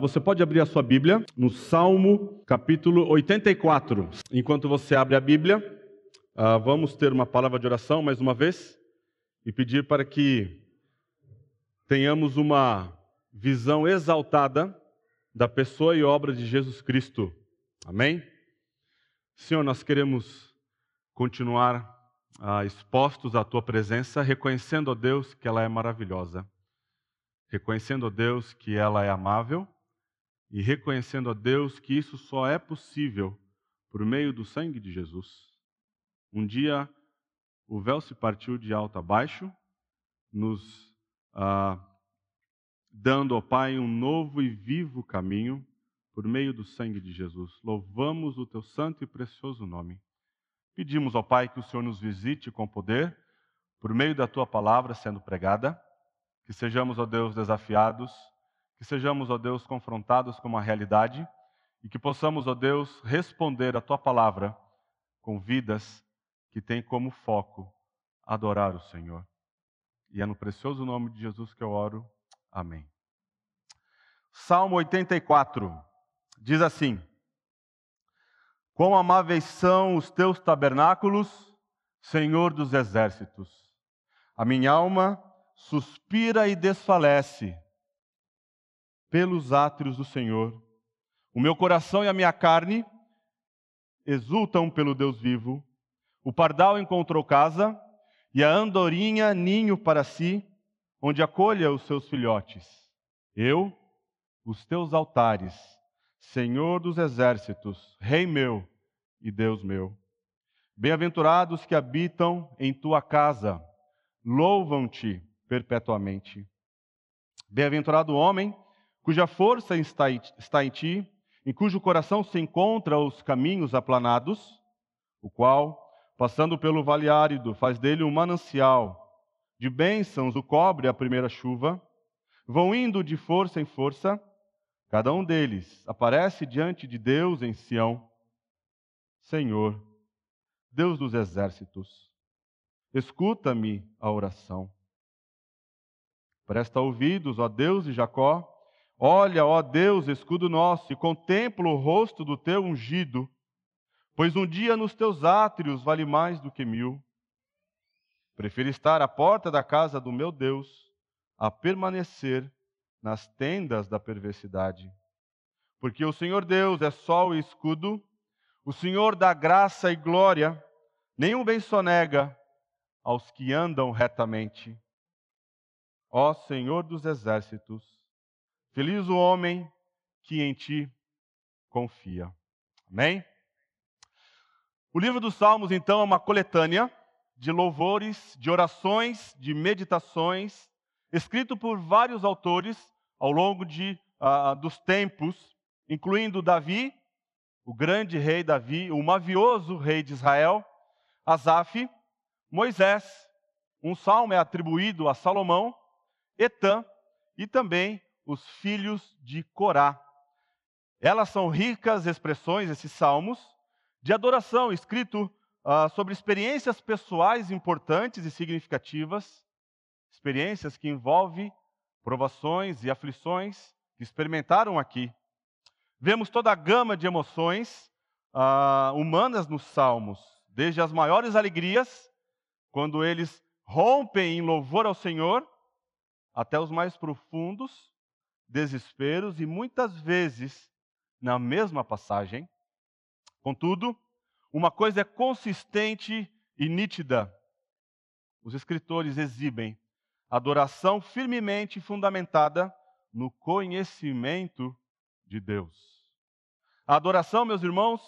Você pode abrir a sua Bíblia no Salmo capítulo 84. Enquanto você abre a Bíblia, uh, vamos ter uma palavra de oração mais uma vez e pedir para que tenhamos uma visão exaltada da pessoa e obra de Jesus Cristo. Amém? Senhor, nós queremos continuar uh, expostos à tua presença, reconhecendo, ó Deus, que ela é maravilhosa, reconhecendo, ó Deus, que ela é amável e reconhecendo a Deus que isso só é possível por meio do sangue de Jesus. Um dia o véu se partiu de alto a baixo, nos ah, dando ao Pai um novo e vivo caminho por meio do sangue de Jesus. Louvamos o teu santo e precioso nome. Pedimos ao Pai que o Senhor nos visite com poder, por meio da tua palavra sendo pregada, que sejamos, ó Deus, desafiados que sejamos, ó Deus, confrontados com uma realidade e que possamos, ó Deus, responder a tua palavra com vidas que têm como foco adorar o Senhor. E é no precioso nome de Jesus que eu oro. Amém. Salmo 84 diz assim: Quão amáveis são os teus tabernáculos, Senhor dos exércitos. A minha alma suspira e desfalece pelos átrios do Senhor. O meu coração e a minha carne exultam pelo Deus vivo. O pardal encontrou casa e a andorinha ninho para si, onde acolha os seus filhotes. Eu, os teus altares, Senhor dos exércitos, Rei meu e Deus meu. Bem-aventurados que habitam em tua casa, louvam-te perpetuamente. Bem-aventurado o homem cuja força está em ti, em cujo coração se encontram os caminhos aplanados, o qual, passando pelo vale árido, faz dele um manancial, de bênçãos o cobre a primeira chuva, vão indo de força em força, cada um deles aparece diante de Deus em Sião. Senhor, Deus dos exércitos, escuta-me a oração. Presta ouvidos, ó Deus de Jacó, Olha, ó Deus, escudo nosso, e contempla o rosto do teu ungido, pois um dia nos teus átrios vale mais do que mil. Prefiro estar à porta da casa do meu Deus a permanecer nas tendas da perversidade. Porque o Senhor Deus é sol e escudo, o Senhor dá graça e glória, nenhum bem sonega aos que andam retamente. Ó Senhor dos exércitos, Feliz o homem que em ti confia. Amém? O livro dos Salmos, então, é uma coletânea de louvores, de orações, de meditações, escrito por vários autores ao longo de, uh, dos tempos, incluindo Davi, o grande rei Davi, o mavioso rei de Israel, Asaf, Moisés, um salmo é atribuído a Salomão, Etã e também os filhos de Corá. Elas são ricas expressões, esses salmos, de adoração, escrito uh, sobre experiências pessoais importantes e significativas, experiências que envolvem provações e aflições que experimentaram aqui. Vemos toda a gama de emoções uh, humanas nos salmos, desde as maiores alegrias, quando eles rompem em louvor ao Senhor, até os mais profundos desesperos e muitas vezes na mesma passagem. Contudo, uma coisa é consistente e nítida. Os escritores exibem adoração firmemente fundamentada no conhecimento de Deus. A adoração, meus irmãos,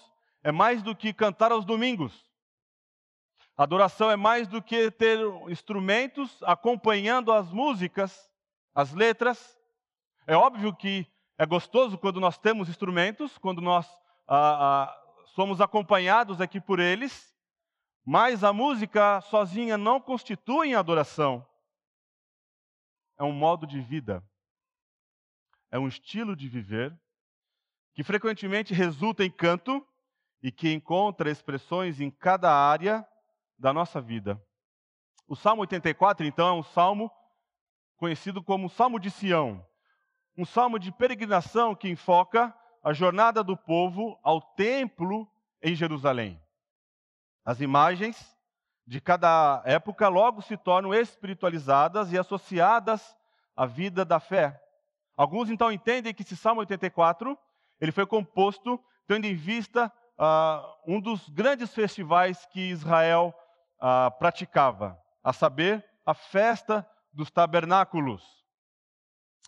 é mais do que cantar aos domingos. A adoração é mais do que ter instrumentos acompanhando as músicas, as letras. É óbvio que é gostoso quando nós temos instrumentos, quando nós ah, ah, somos acompanhados aqui por eles, mas a música sozinha não constitui adoração. É um modo de vida, é um estilo de viver que frequentemente resulta em canto e que encontra expressões em cada área da nossa vida. O Salmo 84, então, é um salmo conhecido como Salmo de Sião. Um salmo de peregrinação que enfoca a jornada do povo ao templo em Jerusalém. As imagens de cada época logo se tornam espiritualizadas e associadas à vida da fé. Alguns então entendem que esse Salmo 84 ele foi composto tendo em vista uh, um dos grandes festivais que Israel uh, praticava, a saber, a festa dos tabernáculos.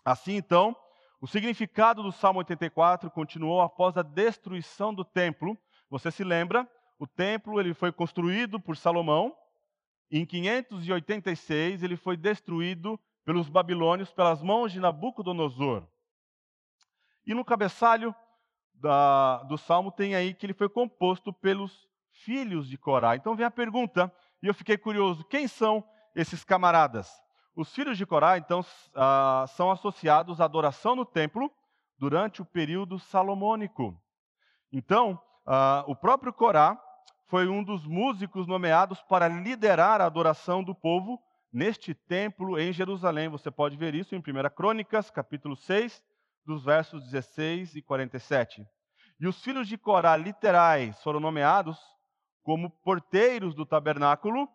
Assim, então, o significado do Salmo 84 continuou após a destruição do templo. Você se lembra? O templo ele foi construído por Salomão. Em 586 ele foi destruído pelos babilônios pelas mãos de Nabucodonosor. E no cabeçalho da, do salmo tem aí que ele foi composto pelos filhos de Corá. Então vem a pergunta, e eu fiquei curioso: quem são esses camaradas? Os filhos de Corá, então, ah, são associados à adoração no templo durante o período salomônico. Então, ah, o próprio Corá foi um dos músicos nomeados para liderar a adoração do povo neste templo em Jerusalém. Você pode ver isso em 1 Crônicas, capítulo 6, dos versos 16 e 47. E os filhos de Corá, literais, foram nomeados como porteiros do tabernáculo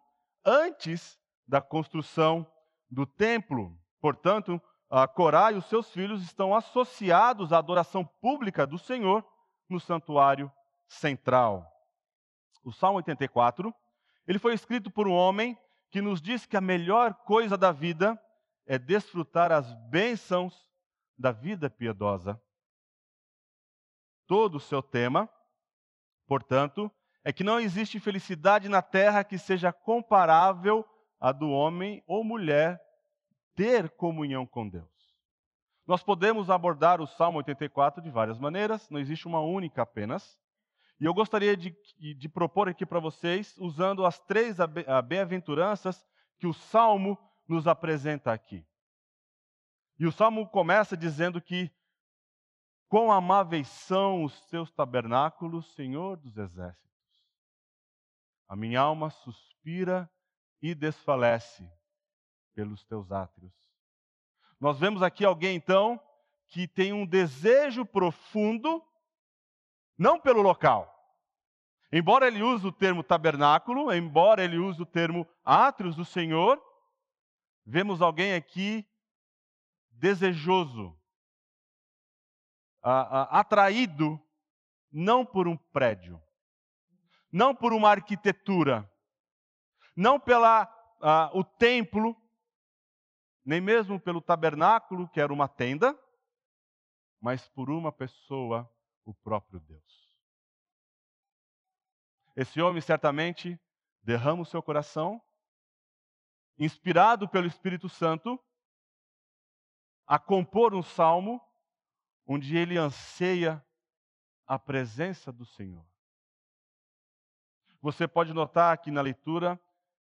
antes da construção do templo. Portanto, a Corá e os seus filhos estão associados à adoração pública do Senhor no santuário central. O Salmo 84, ele foi escrito por um homem que nos diz que a melhor coisa da vida é desfrutar as bênçãos da vida piedosa. Todo o seu tema, portanto, é que não existe felicidade na terra que seja comparável à do homem ou mulher ter comunhão com Deus. Nós podemos abordar o Salmo 84 de várias maneiras, não existe uma única apenas. E eu gostaria de, de propor aqui para vocês, usando as três bem-aventuranças que o Salmo nos apresenta aqui. E o salmo começa dizendo que quão amáveis são os teus tabernáculos, Senhor dos exércitos. A minha alma suspira e desfalece pelos teus átrios. Nós vemos aqui alguém então que tem um desejo profundo, não pelo local. Embora ele use o termo tabernáculo, embora ele use o termo átrios do Senhor, vemos alguém aqui desejoso, atraído não por um prédio, não por uma arquitetura, não pela o templo, nem mesmo pelo tabernáculo, que era uma tenda, mas por uma pessoa, o próprio Deus. Esse homem certamente derrama o seu coração, inspirado pelo Espírito Santo, a compor um salmo onde ele anseia a presença do Senhor. Você pode notar que na leitura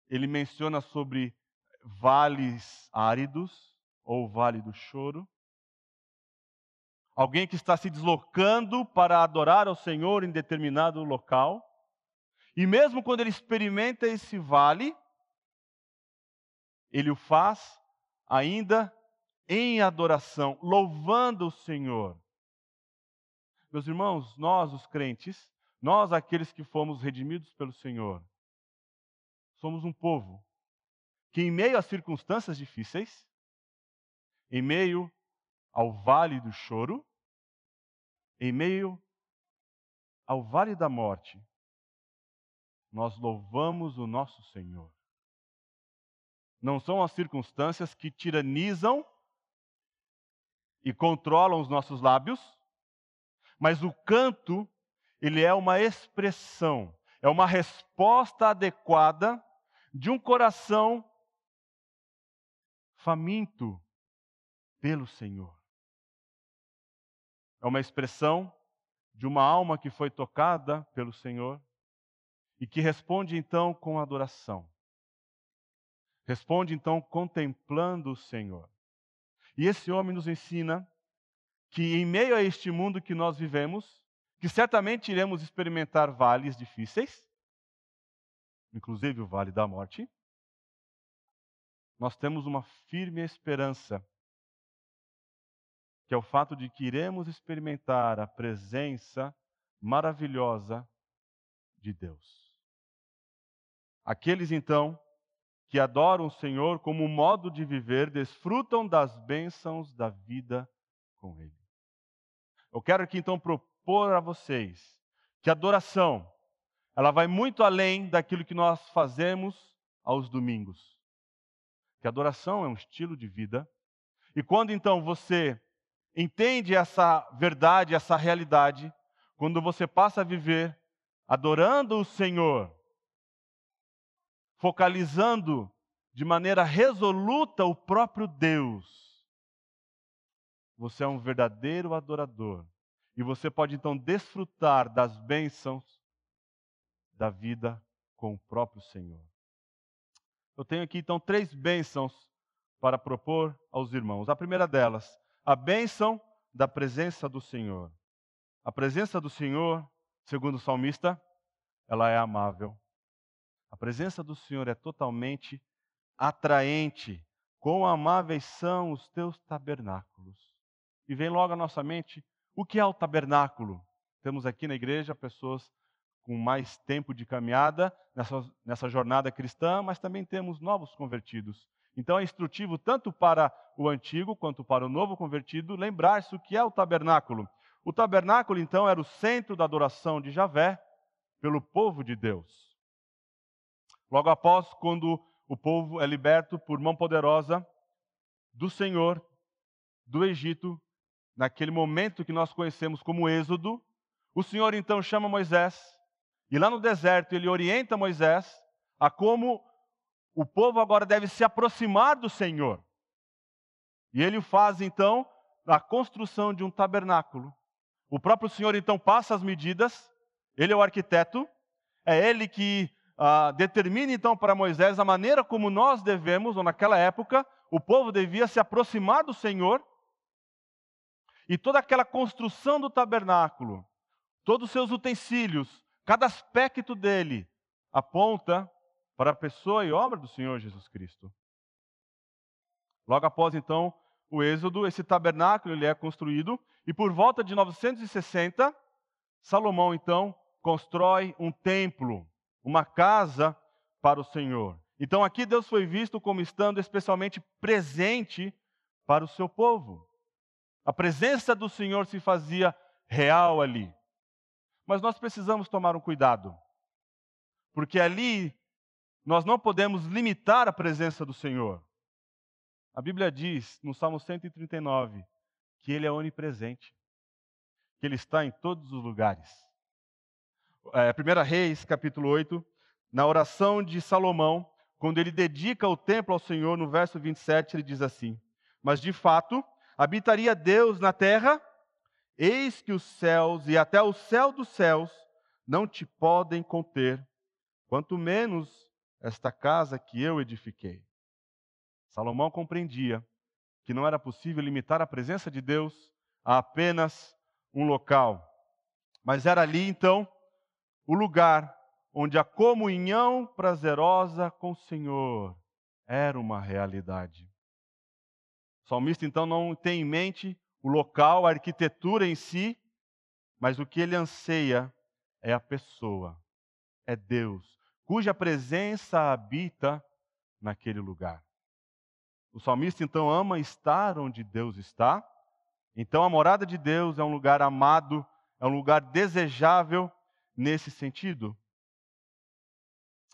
ele menciona sobre vales áridos ou vale do choro. Alguém que está se deslocando para adorar ao Senhor em determinado local. E mesmo quando ele experimenta esse vale, ele o faz ainda em adoração, louvando o Senhor. Meus irmãos, nós, os crentes, nós, aqueles que fomos redimidos pelo Senhor, somos um povo que, em meio às circunstâncias difíceis, em meio ao vale do choro, em meio ao vale da morte, nós louvamos o nosso Senhor. Não são as circunstâncias que tiranizam e controlam os nossos lábios, mas o canto, ele é uma expressão, é uma resposta adequada de um coração faminto pelo Senhor. É uma expressão de uma alma que foi tocada pelo Senhor e que responde então com adoração. Responde então contemplando o Senhor. E esse homem nos ensina que, em meio a este mundo que nós vivemos, que certamente iremos experimentar vales difíceis, inclusive o vale da morte, nós temos uma firme esperança que é o fato de que iremos experimentar a presença maravilhosa de Deus. Aqueles então que adoram o Senhor como modo de viver desfrutam das bênçãos da vida com Ele. Eu quero aqui então propor a vocês que adoração ela vai muito além daquilo que nós fazemos aos domingos. Que adoração é um estilo de vida. E quando então você entende essa verdade, essa realidade, quando você passa a viver adorando o Senhor, focalizando de maneira resoluta o próprio Deus, você é um verdadeiro adorador. E você pode então desfrutar das bênçãos da vida com o próprio Senhor. Eu tenho aqui então três bênçãos para propor aos irmãos. A primeira delas, a bênção da presença do Senhor. A presença do Senhor, segundo o salmista, ela é amável. A presença do Senhor é totalmente atraente. Quão amáveis são os teus tabernáculos. E vem logo à nossa mente o que é o tabernáculo. Temos aqui na igreja pessoas com mais tempo de caminhada nessa, nessa jornada cristã, mas também temos novos convertidos. Então é instrutivo tanto para o antigo quanto para o novo convertido lembrar-se o que é o tabernáculo. O tabernáculo, então, era o centro da adoração de Javé pelo povo de Deus. Logo após, quando o povo é liberto por mão poderosa do Senhor do Egito, naquele momento que nós conhecemos como Êxodo, o Senhor então chama Moisés e lá no deserto ele orienta Moisés a como o povo agora deve se aproximar do Senhor. E ele faz então a construção de um tabernáculo. O próprio Senhor então passa as medidas, ele é o arquiteto, é ele que ah, determina então para Moisés a maneira como nós devemos, ou naquela época, o povo devia se aproximar do Senhor. E toda aquela construção do tabernáculo, todos os seus utensílios, cada aspecto dele aponta para a pessoa e obra do Senhor Jesus Cristo. Logo após então o Êxodo, esse tabernáculo ele é construído e por volta de 960 Salomão então constrói um templo, uma casa para o Senhor. Então aqui Deus foi visto como estando especialmente presente para o seu povo. A presença do Senhor se fazia real ali. Mas nós precisamos tomar um cuidado, porque ali nós não podemos limitar a presença do Senhor. A Bíblia diz, no Salmo 139, que Ele é onipresente, que Ele está em todos os lugares. É, 1 Reis, capítulo 8, na oração de Salomão, quando ele dedica o templo ao Senhor, no verso 27, ele diz assim: Mas de fato, habitaria Deus na terra? Eis que os céus e até o céu dos céus não te podem conter, quanto menos esta casa que eu edifiquei. Salomão compreendia que não era possível limitar a presença de Deus a apenas um local, mas era ali então o lugar onde a comunhão prazerosa com o Senhor era uma realidade. O salmista então não tem em mente o local, a arquitetura em si, mas o que ele anseia é a pessoa, é Deus, cuja presença habita naquele lugar. O salmista então ama estar onde Deus está. Então a morada de Deus é um lugar amado, é um lugar desejável nesse sentido.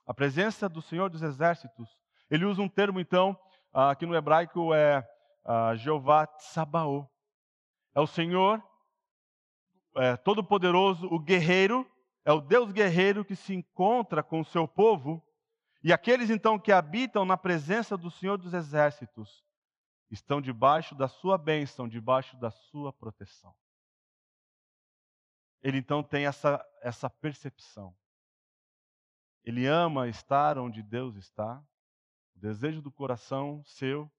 A presença do Senhor dos Exércitos, ele usa um termo então, ah, que no hebraico é uh, Jeová Tsabaô. É o Senhor é, Todo-Poderoso, o guerreiro, é o Deus guerreiro que se encontra com o seu povo, e aqueles então que habitam na presença do Senhor dos Exércitos estão debaixo da sua bênção, debaixo da sua proteção. Ele então tem essa, essa percepção. Ele ama estar onde Deus está. O desejo do coração seu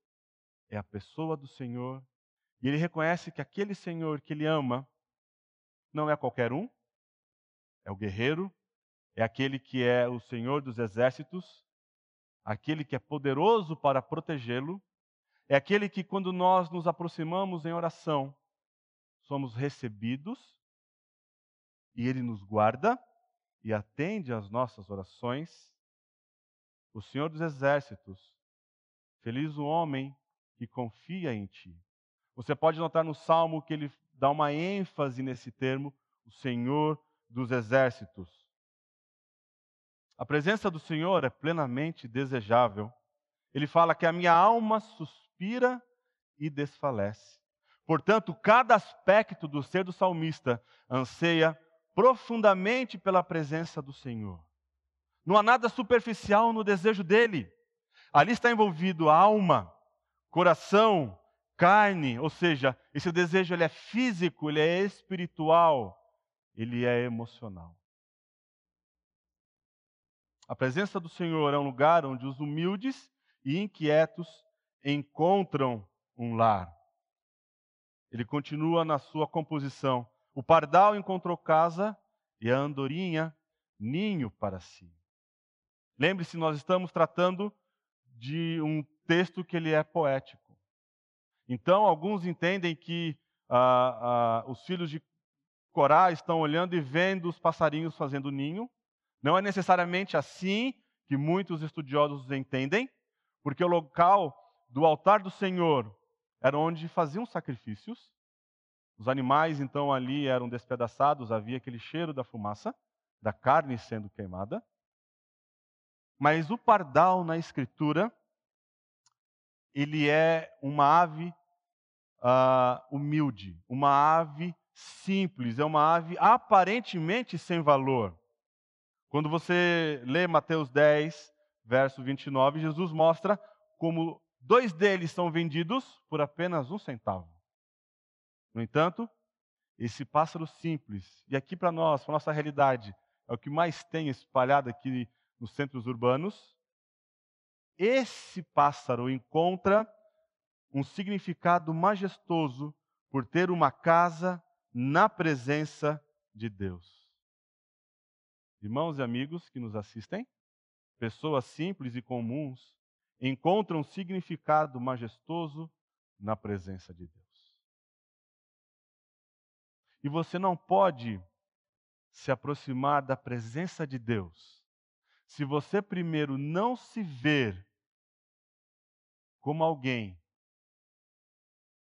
é a pessoa do Senhor. E ele reconhece que aquele Senhor que ele ama não é qualquer um, é o guerreiro, é aquele que é o Senhor dos exércitos, aquele que é poderoso para protegê-lo, é aquele que, quando nós nos aproximamos em oração, somos recebidos e Ele nos guarda e atende às nossas orações. O Senhor dos Exércitos, feliz o homem que confia em Ti. Você pode notar no Salmo que ele dá uma ênfase nesse termo, o Senhor dos Exércitos. A presença do Senhor é plenamente desejável. Ele fala que a minha alma suspira e desfalece. Portanto, cada aspecto do ser do salmista anseia profundamente pela presença do Senhor. Não há nada superficial no desejo dele. Ali está envolvido alma, coração, carne, ou seja, esse desejo ele é físico, ele é espiritual, ele é emocional. A presença do Senhor é um lugar onde os humildes e inquietos encontram um lar. Ele continua na sua composição. O pardal encontrou casa e a andorinha ninho para si. Lembre-se, nós estamos tratando de um texto que ele é poético. Então, alguns entendem que ah, ah, os filhos de Corá estão olhando e vendo os passarinhos fazendo ninho. Não é necessariamente assim que muitos estudiosos entendem, porque o local do altar do Senhor era onde faziam sacrifícios. Os animais, então, ali eram despedaçados, havia aquele cheiro da fumaça, da carne sendo queimada. Mas o pardal na Escritura, ele é uma ave uh, humilde, uma ave simples, é uma ave aparentemente sem valor. Quando você lê Mateus 10, verso 29, Jesus mostra como dois deles são vendidos por apenas um centavo. No entanto, esse pássaro simples, e aqui para nós, para nossa realidade, é o que mais tem espalhado aqui nos centros urbanos, esse pássaro encontra um significado majestoso por ter uma casa na presença de Deus. Irmãos e amigos que nos assistem, pessoas simples e comuns encontram um significado majestoso na presença de Deus. E você não pode se aproximar da presença de Deus se você primeiro não se ver como alguém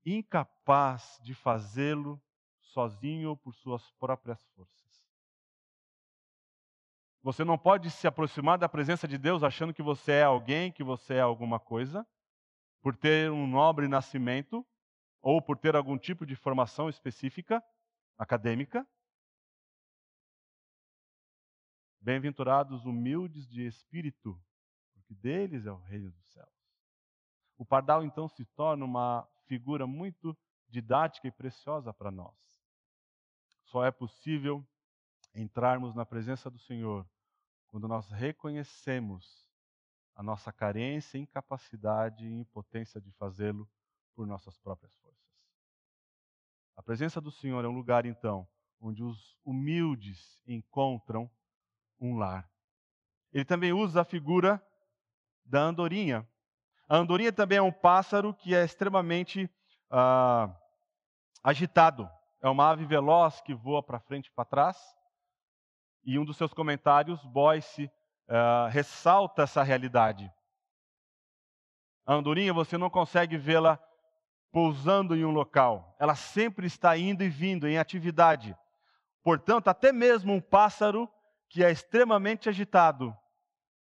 incapaz de fazê-lo sozinho ou por suas próprias forças. Você não pode se aproximar da presença de Deus achando que você é alguém, que você é alguma coisa, por ter um nobre nascimento ou por ter algum tipo de formação específica, acadêmica. Bem-aventurados humildes de espírito, porque deles é o reino dos céus. O pardal então se torna uma figura muito didática e preciosa para nós. Só é possível entrarmos na presença do Senhor quando nós reconhecemos a nossa carência, incapacidade e impotência de fazê-lo por nossas próprias forças. A presença do Senhor é um lugar, então, onde os humildes encontram um lar. Ele também usa a figura da andorinha a andorinha também é um pássaro que é extremamente ah, agitado. É uma ave veloz que voa para frente e para trás. E um dos seus comentários, Boyce, ah, ressalta essa realidade. A andorinha, você não consegue vê-la pousando em um local. Ela sempre está indo e vindo em atividade. Portanto, até mesmo um pássaro que é extremamente agitado,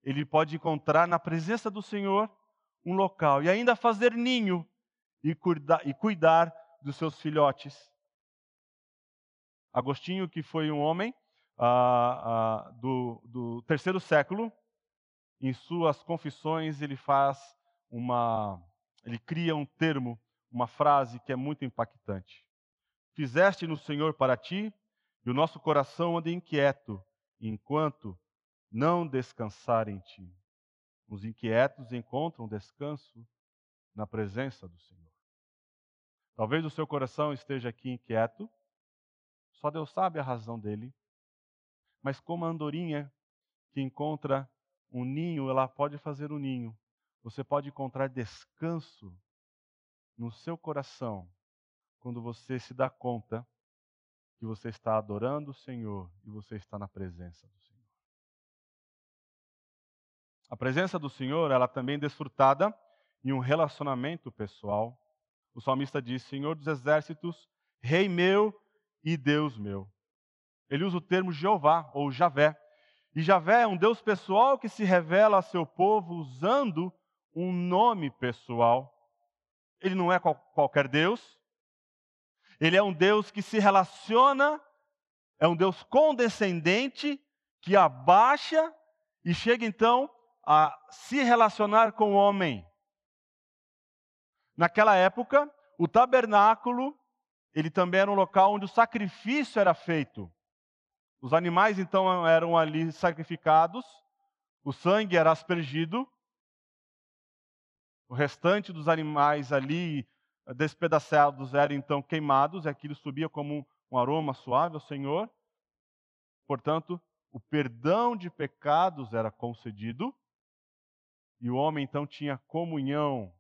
ele pode encontrar na presença do Senhor um local e ainda fazer ninho e cuidar, e cuidar dos seus filhotes. Agostinho, que foi um homem ah, ah, do, do terceiro século, em suas confissões ele faz uma, ele cria um termo, uma frase que é muito impactante. Fizeste no Senhor para ti, e o nosso coração anda inquieto, enquanto não descansar em ti. Os inquietos encontram descanso na presença do Senhor. Talvez o seu coração esteja aqui inquieto, só Deus sabe a razão dele. Mas como a andorinha que encontra um ninho, ela pode fazer um ninho. Você pode encontrar descanso no seu coração, quando você se dá conta que você está adorando o Senhor e você está na presença do Senhor. A presença do Senhor, ela também é desfrutada em um relacionamento pessoal. O salmista diz: Senhor dos exércitos, Rei meu e Deus meu. Ele usa o termo Jeová ou Javé. E Javé é um Deus pessoal que se revela a seu povo usando um nome pessoal. Ele não é qual, qualquer Deus, ele é um Deus que se relaciona, é um Deus condescendente, que abaixa e chega então a se relacionar com o homem. Naquela época, o tabernáculo, ele também era um local onde o sacrifício era feito. Os animais então eram ali sacrificados, o sangue era aspergido, o restante dos animais ali despedaçados eram então queimados, e aquilo subia como um aroma suave ao Senhor. Portanto, o perdão de pecados era concedido, e o homem então tinha comunhão,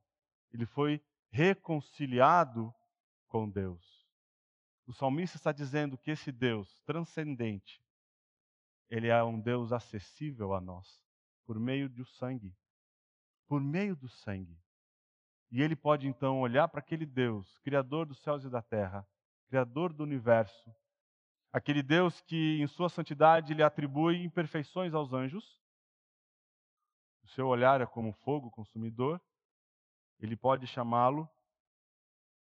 ele foi reconciliado com Deus. O salmista está dizendo que esse Deus transcendente, ele é um Deus acessível a nós, por meio do sangue. Por meio do sangue. E ele pode então olhar para aquele Deus, Criador dos céus e da terra, Criador do universo, aquele Deus que em sua santidade lhe atribui imperfeições aos anjos, seu olhar é como fogo consumidor, ele pode chamá-lo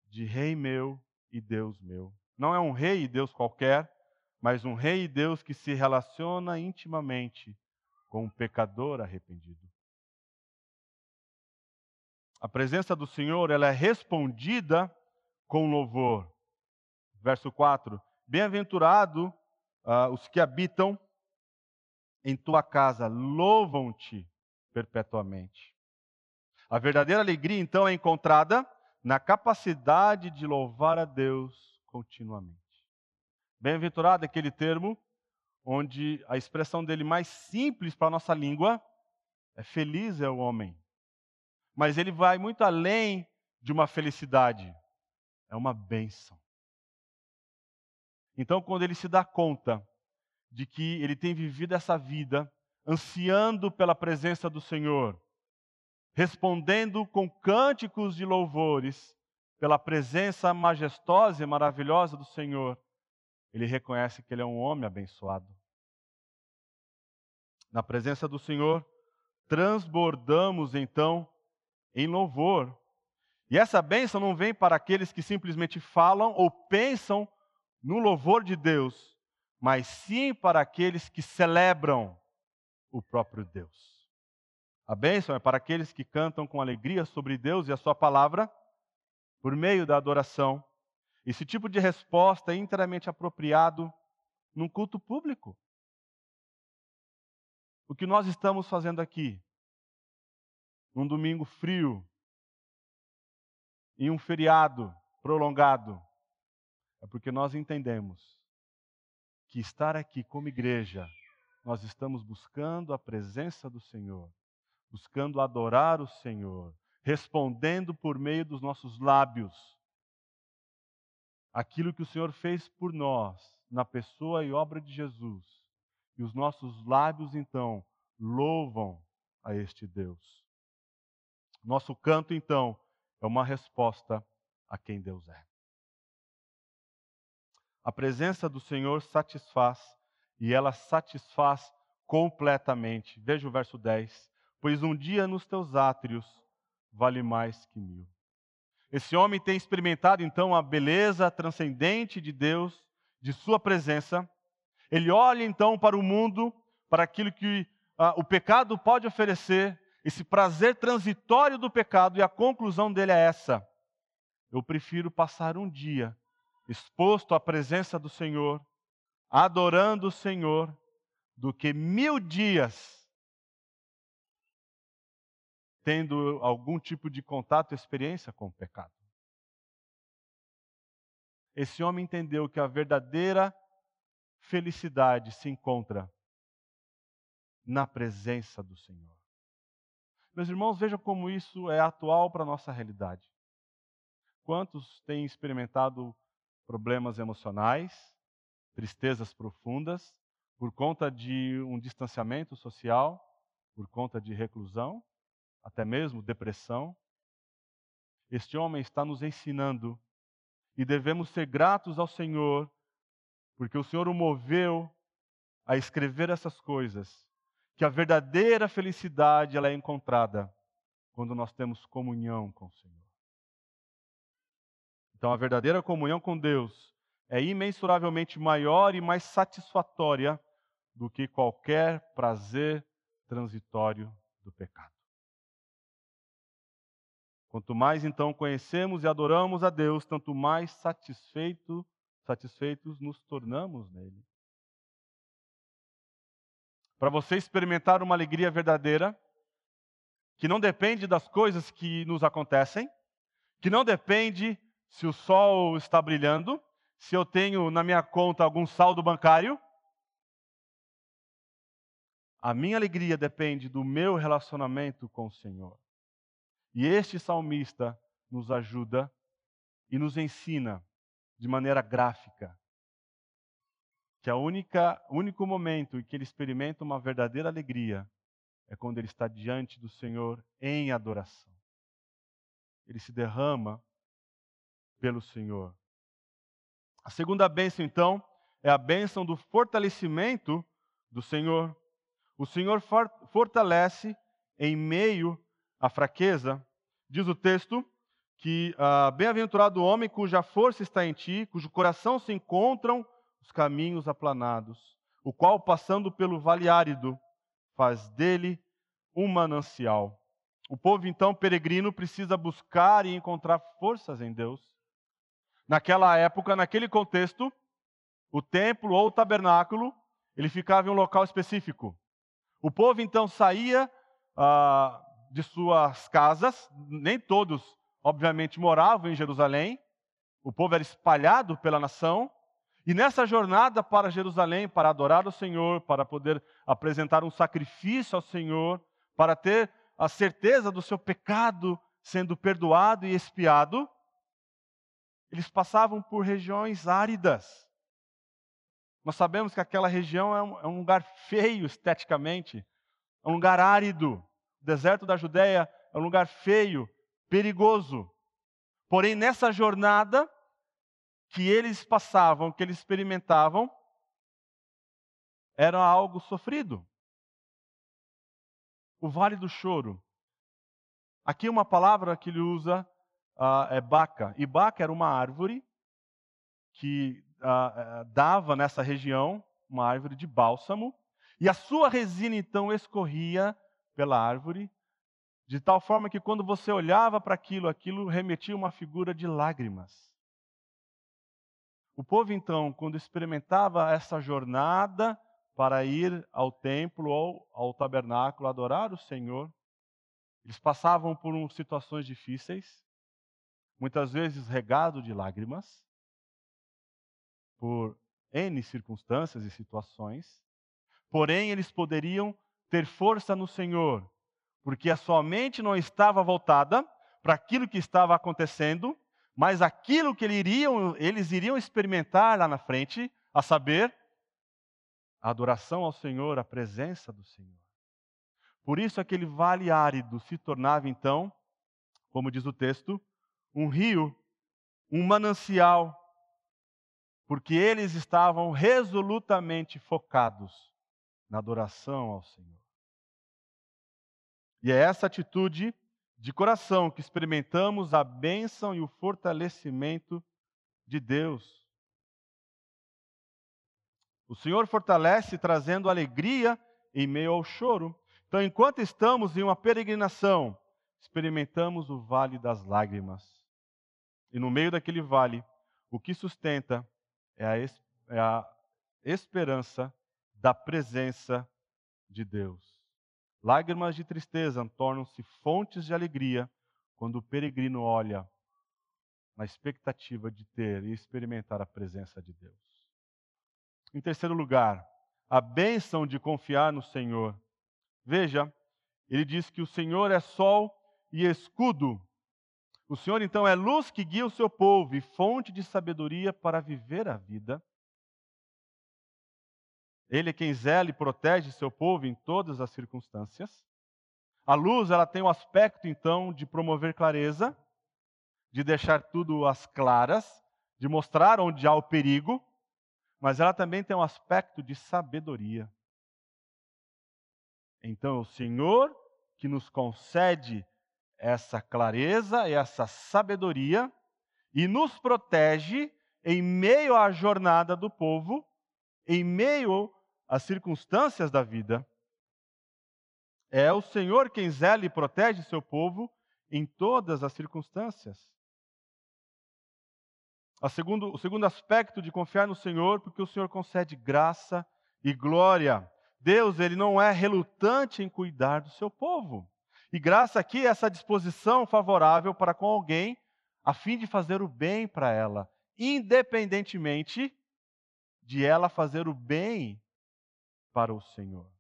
de Rei meu e Deus meu. Não é um rei e Deus qualquer, mas um rei e Deus que se relaciona intimamente com um pecador arrependido. A presença do Senhor, ela é respondida com louvor. Verso 4: Bem-aventurado uh, os que habitam em tua casa, louvam-te perpetuamente. A verdadeira alegria, então, é encontrada na capacidade de louvar a Deus continuamente. Bem-aventurado é aquele termo onde a expressão dele mais simples para a nossa língua é feliz é o homem mas ele vai muito além de uma felicidade, é uma bênção. Então, quando ele se dá conta de que ele tem vivido essa vida ansiando pela presença do Senhor, respondendo com cânticos de louvores pela presença majestosa e maravilhosa do Senhor, ele reconhece que ele é um homem abençoado. Na presença do Senhor, transbordamos então em louvor. E essa bênção não vem para aqueles que simplesmente falam ou pensam no louvor de Deus, mas sim para aqueles que celebram o próprio Deus. A bênção é para aqueles que cantam com alegria sobre Deus e a Sua palavra por meio da adoração. Esse tipo de resposta é inteiramente apropriado num culto público. O que nós estamos fazendo aqui num domingo frio, em um feriado prolongado, é porque nós entendemos que estar aqui como igreja, nós estamos buscando a presença do Senhor, buscando adorar o Senhor, respondendo por meio dos nossos lábios aquilo que o Senhor fez por nós, na pessoa e obra de Jesus. E os nossos lábios, então, louvam a este Deus. Nosso canto, então, é uma resposta a quem Deus é. A presença do Senhor satisfaz e ela satisfaz completamente. Veja o verso 10. Pois um dia nos teus átrios vale mais que mil. Esse homem tem experimentado então a beleza transcendente de Deus, de Sua presença. Ele olha então para o mundo, para aquilo que ah, o pecado pode oferecer, esse prazer transitório do pecado, e a conclusão dele é essa: eu prefiro passar um dia exposto à presença do Senhor, adorando o Senhor, do que mil dias tendo algum tipo de contato, experiência com o pecado. Esse homem entendeu que a verdadeira felicidade se encontra na presença do Senhor. Meus irmãos, vejam como isso é atual para a nossa realidade. quantos têm experimentado problemas emocionais, tristezas profundas, por conta de um distanciamento social, por conta de reclusão, até mesmo depressão? Este homem está nos ensinando e devemos ser gratos ao Senhor, porque o Senhor o moveu a escrever essas coisas, que a verdadeira felicidade ela é encontrada quando nós temos comunhão com o Senhor. Então, a verdadeira comunhão com Deus é imensuravelmente maior e mais satisfatória do que qualquer prazer transitório do pecado. Quanto mais então conhecemos e adoramos a Deus, tanto mais satisfeito, satisfeitos nos tornamos nele. Para você experimentar uma alegria verdadeira, que não depende das coisas que nos acontecem, que não depende se o sol está brilhando, se eu tenho na minha conta algum saldo bancário. A minha alegria depende do meu relacionamento com o Senhor. E este salmista nos ajuda e nos ensina de maneira gráfica que a única, único momento em que ele experimenta uma verdadeira alegria é quando ele está diante do Senhor em adoração. Ele se derrama pelo Senhor. A segunda bênção, então, é a bênção do fortalecimento do Senhor. O Senhor fortalece em meio à fraqueza. Diz o texto que ah, bem-aventurado o homem cuja força está em ti, cujo coração se encontram os caminhos aplanados, o qual, passando pelo vale árido, faz dele um manancial. O povo, então, peregrino, precisa buscar e encontrar forças em Deus. Naquela época, naquele contexto, o templo ou o tabernáculo, ele ficava em um local específico. O povo, então, saía ah, de suas casas, nem todos, obviamente, moravam em Jerusalém, o povo era espalhado pela nação, e nessa jornada para Jerusalém, para adorar o Senhor, para poder apresentar um sacrifício ao Senhor, para ter a certeza do seu pecado sendo perdoado e expiado, eles passavam por regiões áridas. Nós sabemos que aquela região é um, é um lugar feio esteticamente, é um lugar árido. O deserto da Judéia é um lugar feio, perigoso. Porém, nessa jornada, que eles passavam, que eles experimentavam, era algo sofrido. O vale do choro. Aqui uma palavra que ele usa uh, é baca. E baca era uma árvore que uh, dava nessa região, uma árvore de bálsamo, e a sua resina então escorria pela árvore, de tal forma que quando você olhava para aquilo, aquilo remetia uma figura de lágrimas. O povo, então, quando experimentava essa jornada para ir ao templo ou ao tabernáculo adorar o Senhor, eles passavam por situações difíceis, muitas vezes regado de lágrimas, por N circunstâncias e situações, porém eles poderiam ter força no Senhor, porque a sua mente não estava voltada para aquilo que estava acontecendo, mas aquilo que eles iriam, experimentar lá na frente, a saber, a adoração ao Senhor, a presença do Senhor. Por isso aquele vale árido se tornava então, como diz o texto, um rio, um manancial, porque eles estavam resolutamente focados na adoração ao Senhor. E é essa atitude de coração que experimentamos a bênção e o fortalecimento de Deus. O Senhor fortalece trazendo alegria em meio ao choro. Então, enquanto estamos em uma peregrinação, experimentamos o vale das lágrimas. E no meio daquele vale, o que sustenta é a, é a esperança da presença de Deus. Lágrimas de tristeza tornam-se fontes de alegria quando o peregrino olha na expectativa de ter e experimentar a presença de Deus. Em terceiro lugar, a bênção de confiar no Senhor. Veja, ele diz que o Senhor é sol e escudo. O Senhor então é luz que guia o seu povo e fonte de sabedoria para viver a vida. Ele é quem zela e protege seu povo em todas as circunstâncias. A luz, ela tem o aspecto então de promover clareza, de deixar tudo às claras, de mostrar onde há o perigo, mas ela também tem um aspecto de sabedoria. Então, é o Senhor que nos concede essa clareza essa sabedoria e nos protege em meio à jornada do povo, em meio às circunstâncias da vida. É o Senhor quem zela e protege seu povo em todas as circunstâncias. Segundo, o segundo aspecto de confiar no Senhor, porque o Senhor concede graça e glória. Deus, ele não é relutante em cuidar do seu povo. E graça aqui é essa disposição favorável para com alguém, a fim de fazer o bem para ela, independentemente de ela fazer o bem para o Senhor.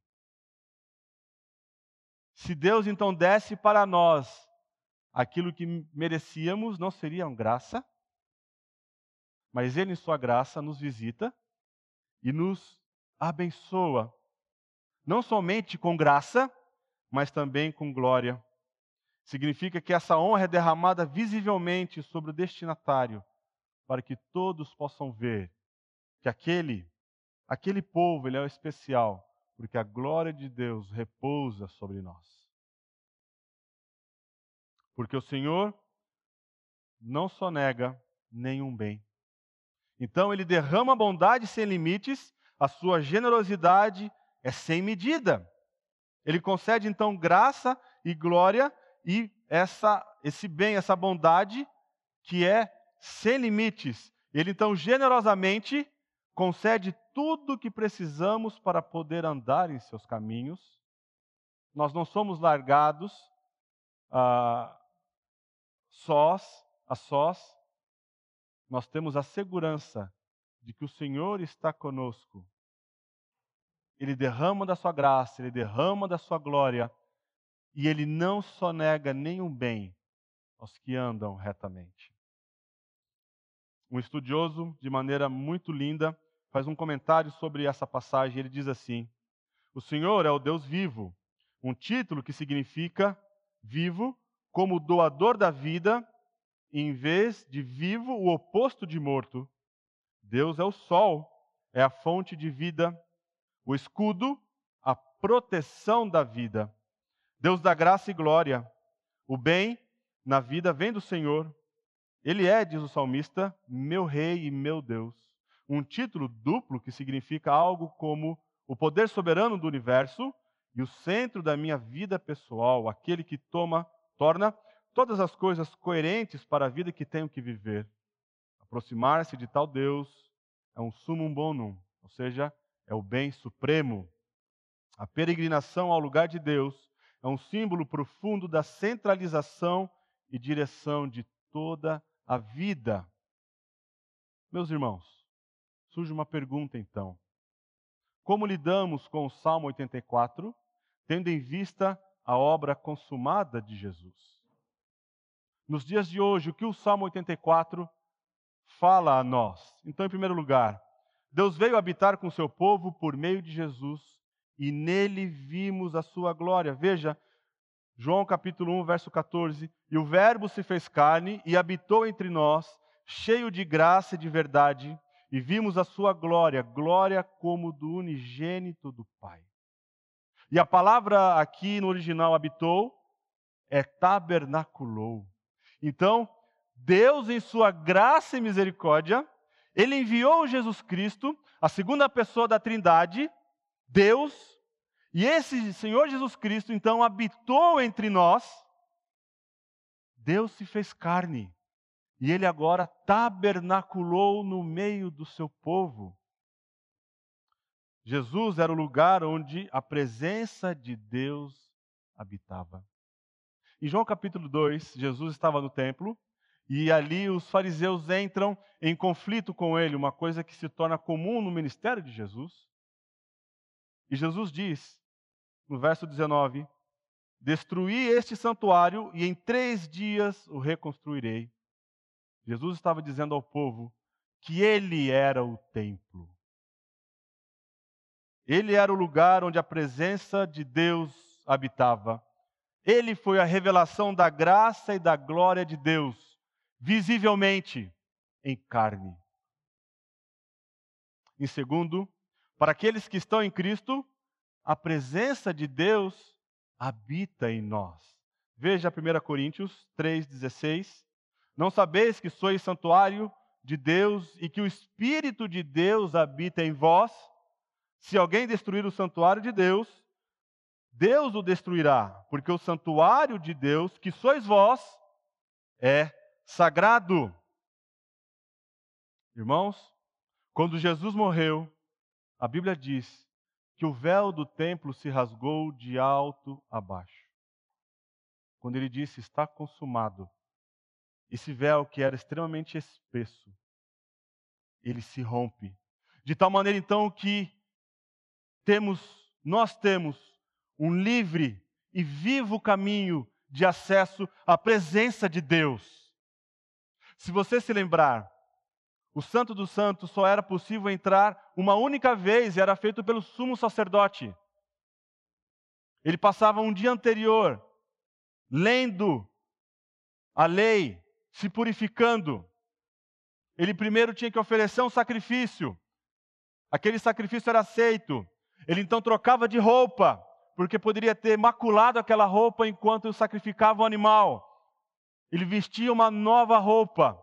Se Deus então desse para nós aquilo que merecíamos, não seria uma graça? mas Ele, em Sua graça, nos visita e nos abençoa, não somente com graça, mas também com glória. Significa que essa honra é derramada visivelmente sobre o destinatário, para que todos possam ver que aquele, aquele povo, ele é o especial, porque a glória de Deus repousa sobre nós. Porque o Senhor não só nega nenhum bem, então ele derrama bondade sem limites, a sua generosidade é sem medida. Ele concede então graça e glória e essa esse bem, essa bondade que é sem limites. Ele então generosamente concede tudo o que precisamos para poder andar em seus caminhos. Nós não somos largados ah, sós, a sós, nós temos a segurança de que o Senhor está conosco. Ele derrama da sua graça, ele derrama da sua glória, e ele não só nega nenhum bem aos que andam retamente. Um estudioso, de maneira muito linda, faz um comentário sobre essa passagem. Ele diz assim: O Senhor é o Deus vivo, um título que significa vivo, como doador da vida em vez de vivo, o oposto de morto. Deus é o sol, é a fonte de vida, o escudo, a proteção da vida. Deus dá graça e glória. O bem na vida vem do Senhor. Ele é, diz o salmista, meu rei e meu Deus. Um título duplo que significa algo como o poder soberano do universo e o centro da minha vida pessoal, aquele que toma, torna todas as coisas coerentes para a vida que tenho que viver. Aproximar-se de tal Deus é um sumum bonum, ou seja, é o bem supremo. A peregrinação ao lugar de Deus é um símbolo profundo da centralização e direção de toda a vida. Meus irmãos, surge uma pergunta então. Como lidamos com o Salmo 84, tendo em vista a obra consumada de Jesus? nos dias de hoje, o que o Salmo 84 fala a nós? Então, em primeiro lugar, Deus veio habitar com seu povo por meio de Jesus e nele vimos a sua glória. Veja, João capítulo 1, verso 14: E o Verbo se fez carne e habitou entre nós, cheio de graça e de verdade, e vimos a sua glória, glória como do unigênito do Pai. E a palavra aqui no original habitou é tabernaculou. Então, Deus, em sua graça e misericórdia, ele enviou Jesus Cristo, a segunda pessoa da Trindade, Deus, e esse Senhor Jesus Cristo então habitou entre nós. Deus se fez carne e ele agora tabernaculou no meio do seu povo. Jesus era o lugar onde a presença de Deus habitava. Em João capítulo 2, Jesus estava no templo e ali os fariseus entram em conflito com ele, uma coisa que se torna comum no ministério de Jesus. E Jesus diz, no verso 19: Destruí este santuário e em três dias o reconstruirei. Jesus estava dizendo ao povo que ele era o templo. Ele era o lugar onde a presença de Deus habitava. Ele foi a revelação da graça e da glória de Deus, visivelmente em carne. Em segundo, para aqueles que estão em Cristo, a presença de Deus habita em nós. Veja 1 Coríntios 3,16. Não sabeis que sois santuário de Deus e que o Espírito de Deus habita em vós? Se alguém destruir o santuário de Deus, Deus o destruirá, porque o santuário de Deus, que sois vós, é sagrado. Irmãos, quando Jesus morreu, a Bíblia diz que o véu do templo se rasgou de alto a baixo. Quando ele disse está consumado, esse véu que era extremamente espesso, ele se rompe. De tal maneira então que temos, nós temos um livre e vivo caminho de acesso à presença de Deus. Se você se lembrar, o Santo dos Santos só era possível entrar uma única vez e era feito pelo sumo sacerdote. Ele passava um dia anterior lendo a lei, se purificando. Ele primeiro tinha que oferecer um sacrifício. Aquele sacrifício era aceito. Ele então trocava de roupa, porque poderia ter maculado aquela roupa enquanto sacrificava o animal. Ele vestia uma nova roupa.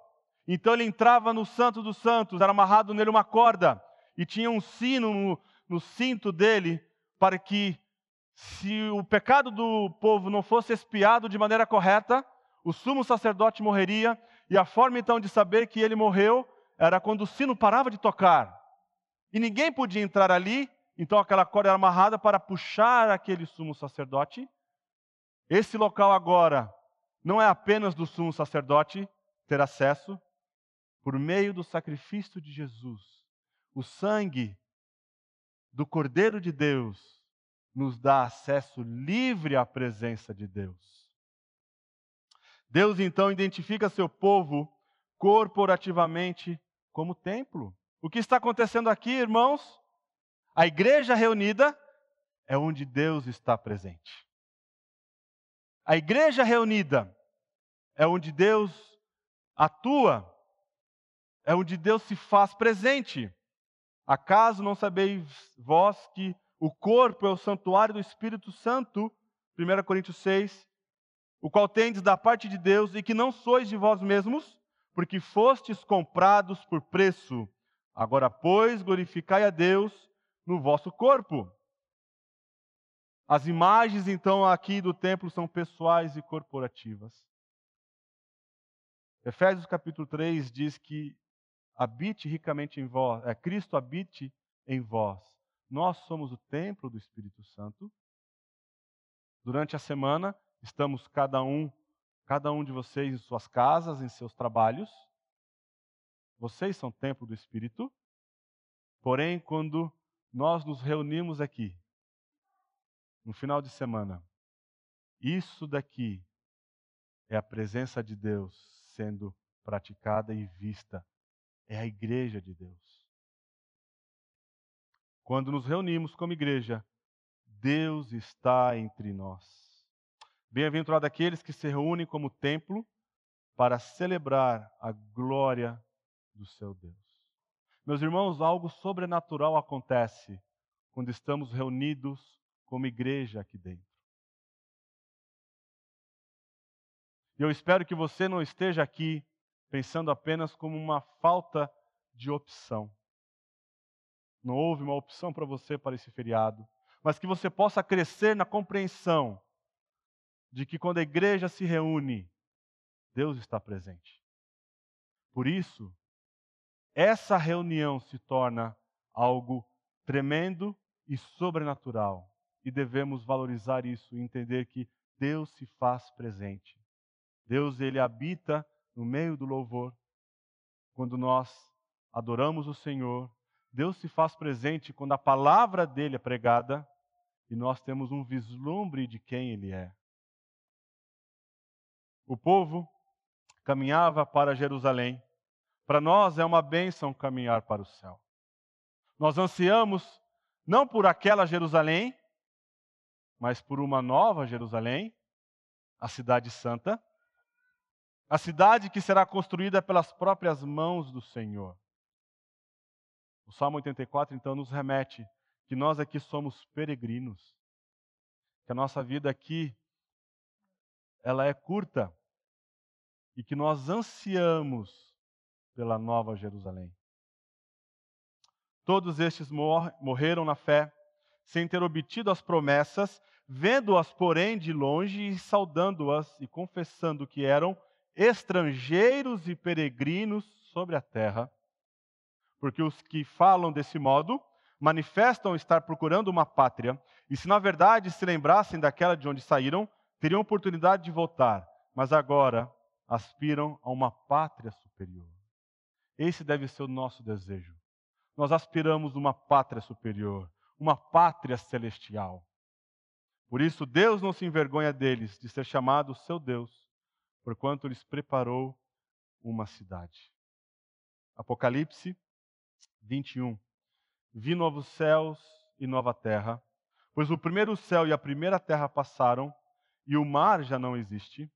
Então ele entrava no Santo dos Santos, era amarrado nele uma corda, e tinha um sino no, no cinto dele, para que, se o pecado do povo não fosse expiado de maneira correta, o sumo sacerdote morreria, e a forma então de saber que ele morreu era quando o sino parava de tocar. E ninguém podia entrar ali, então aquela corda era amarrada para puxar aquele sumo sacerdote. Esse local agora não é apenas do sumo sacerdote ter acesso, por meio do sacrifício de Jesus, o sangue do Cordeiro de Deus nos dá acesso livre à presença de Deus. Deus então identifica seu povo corporativamente como templo. O que está acontecendo aqui, irmãos? A igreja reunida é onde Deus está presente. A igreja reunida é onde Deus atua é onde Deus se faz presente. Acaso não sabeis vós que o corpo é o santuário do Espírito Santo, 1 Coríntios 6, o qual tendes da parte de Deus e que não sois de vós mesmos, porque fostes comprados por preço. Agora, pois, glorificai a Deus no vosso corpo. As imagens, então, aqui do templo são pessoais e corporativas. Efésios capítulo 3 diz que habite ricamente em vós, é, Cristo habite em vós. Nós somos o templo do Espírito Santo. Durante a semana, estamos cada um, cada um de vocês em suas casas, em seus trabalhos. Vocês são templo do Espírito. Porém, quando nós nos reunimos aqui, no final de semana, isso daqui é a presença de Deus sendo praticada e vista é a igreja de Deus. Quando nos reunimos como igreja, Deus está entre nós. Bem-aventurado aqueles que se reúnem como templo para celebrar a glória do seu Deus. Meus irmãos, algo sobrenatural acontece quando estamos reunidos como igreja aqui dentro. E eu espero que você não esteja aqui pensando apenas como uma falta de opção. Não houve uma opção para você para esse feriado, mas que você possa crescer na compreensão de que quando a igreja se reúne, Deus está presente. Por isso, essa reunião se torna algo tremendo e sobrenatural. E devemos valorizar isso e entender que Deus se faz presente. Deus ele habita no meio do louvor, quando nós adoramos o Senhor, Deus se faz presente quando a palavra dele é pregada e nós temos um vislumbre de quem ele é. O povo caminhava para Jerusalém. Para nós é uma bênção caminhar para o céu. Nós ansiamos não por aquela Jerusalém, mas por uma nova Jerusalém, a Cidade Santa, a cidade que será construída pelas próprias mãos do Senhor. O Salmo 84 então nos remete que nós aqui somos peregrinos, que a nossa vida aqui ela é curta e que nós ansiamos pela nova Jerusalém. Todos estes mor morreram na fé, sem ter obtido as promessas, vendo-as, porém, de longe e saudando-as e confessando que eram estrangeiros e peregrinos sobre a terra. Porque os que falam desse modo manifestam estar procurando uma pátria, e se na verdade se lembrassem daquela de onde saíram, teriam oportunidade de voltar, mas agora aspiram a uma pátria superior. Esse deve ser o nosso desejo. Nós aspiramos uma pátria superior, uma pátria celestial. Por isso, Deus não se envergonha deles de ser chamado seu Deus, porquanto lhes preparou uma cidade. Apocalipse 21. Vi novos céus e nova terra, pois o primeiro céu e a primeira terra passaram, e o mar já não existe.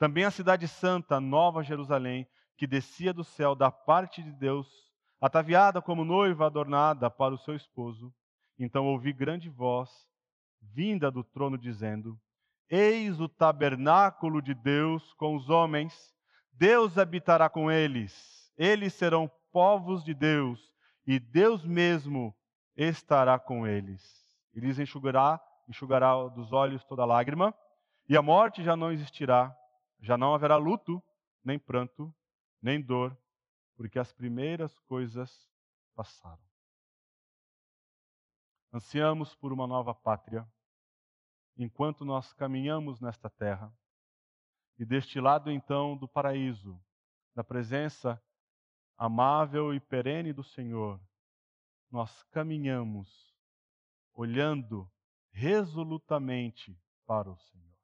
Também a cidade santa, Nova Jerusalém, que descia do céu da parte de Deus, ataviada como noiva adornada para o seu esposo. Então ouvi grande voz, vinda do trono, dizendo: Eis o tabernáculo de Deus com os homens, Deus habitará com eles, eles serão povos de Deus, e Deus mesmo estará com eles. E lhes enxugará, enxugará dos olhos toda lágrima, e a morte já não existirá, já não haverá luto, nem pranto, nem dor, porque as primeiras coisas passaram. Ansiamos por uma nova pátria, enquanto nós caminhamos nesta terra, e deste lado então do paraíso, da presença amável e perene do Senhor, nós caminhamos olhando resolutamente para o Senhor.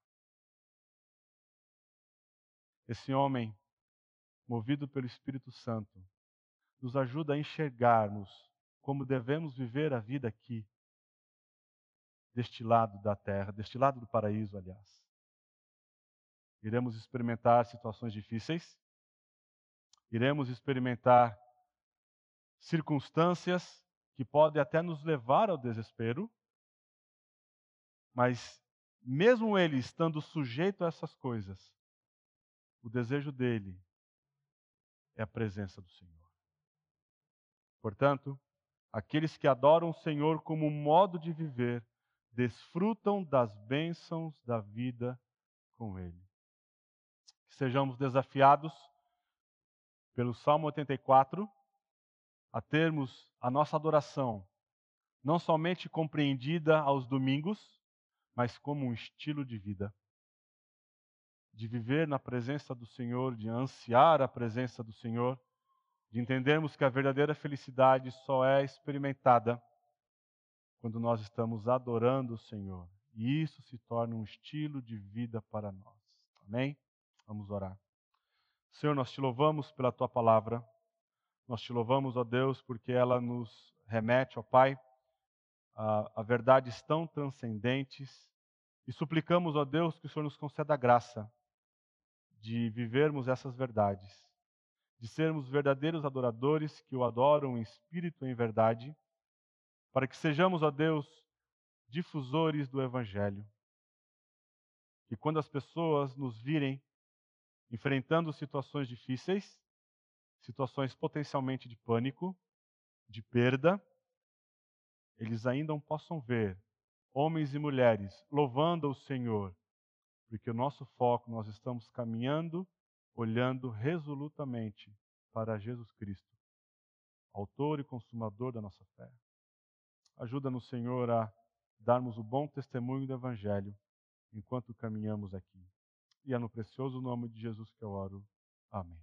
Esse homem, movido pelo Espírito Santo, nos ajuda a enxergarmos como devemos viver a vida aqui, deste lado da terra, deste lado do paraíso, aliás. Iremos experimentar situações difíceis, iremos experimentar circunstâncias que podem até nos levar ao desespero, mas mesmo ele estando sujeito a essas coisas, o desejo dele é a presença do Senhor. Portanto, aqueles que adoram o Senhor como modo de viver, desfrutam das bênçãos da vida com Ele. Que sejamos desafiados pelo Salmo 84 a termos a nossa adoração não somente compreendida aos domingos, mas como um estilo de vida. De viver na presença do Senhor, de ansiar a presença do Senhor, de entendermos que a verdadeira felicidade só é experimentada quando nós estamos adorando o Senhor. E isso se torna um estilo de vida para nós. Amém? Vamos orar. Senhor, nós te louvamos pela tua palavra. Nós te louvamos, ó Deus, porque ela nos remete, ó Pai, a, a verdades tão transcendentes. E suplicamos, ó Deus, que o Senhor nos conceda a graça de vivermos essas verdades, de sermos verdadeiros adoradores que o adoram em espírito e em verdade para que sejamos, ó Deus, difusores do Evangelho. Que quando as pessoas nos virem enfrentando situações difíceis, situações potencialmente de pânico, de perda, eles ainda possam ver homens e mulheres louvando o Senhor, porque o nosso foco, nós estamos caminhando, olhando resolutamente para Jesus Cristo, autor e consumador da nossa fé. Ajuda-nos, Senhor, a darmos o bom testemunho do Evangelho enquanto caminhamos aqui. E é no precioso nome de Jesus que eu oro. Amém.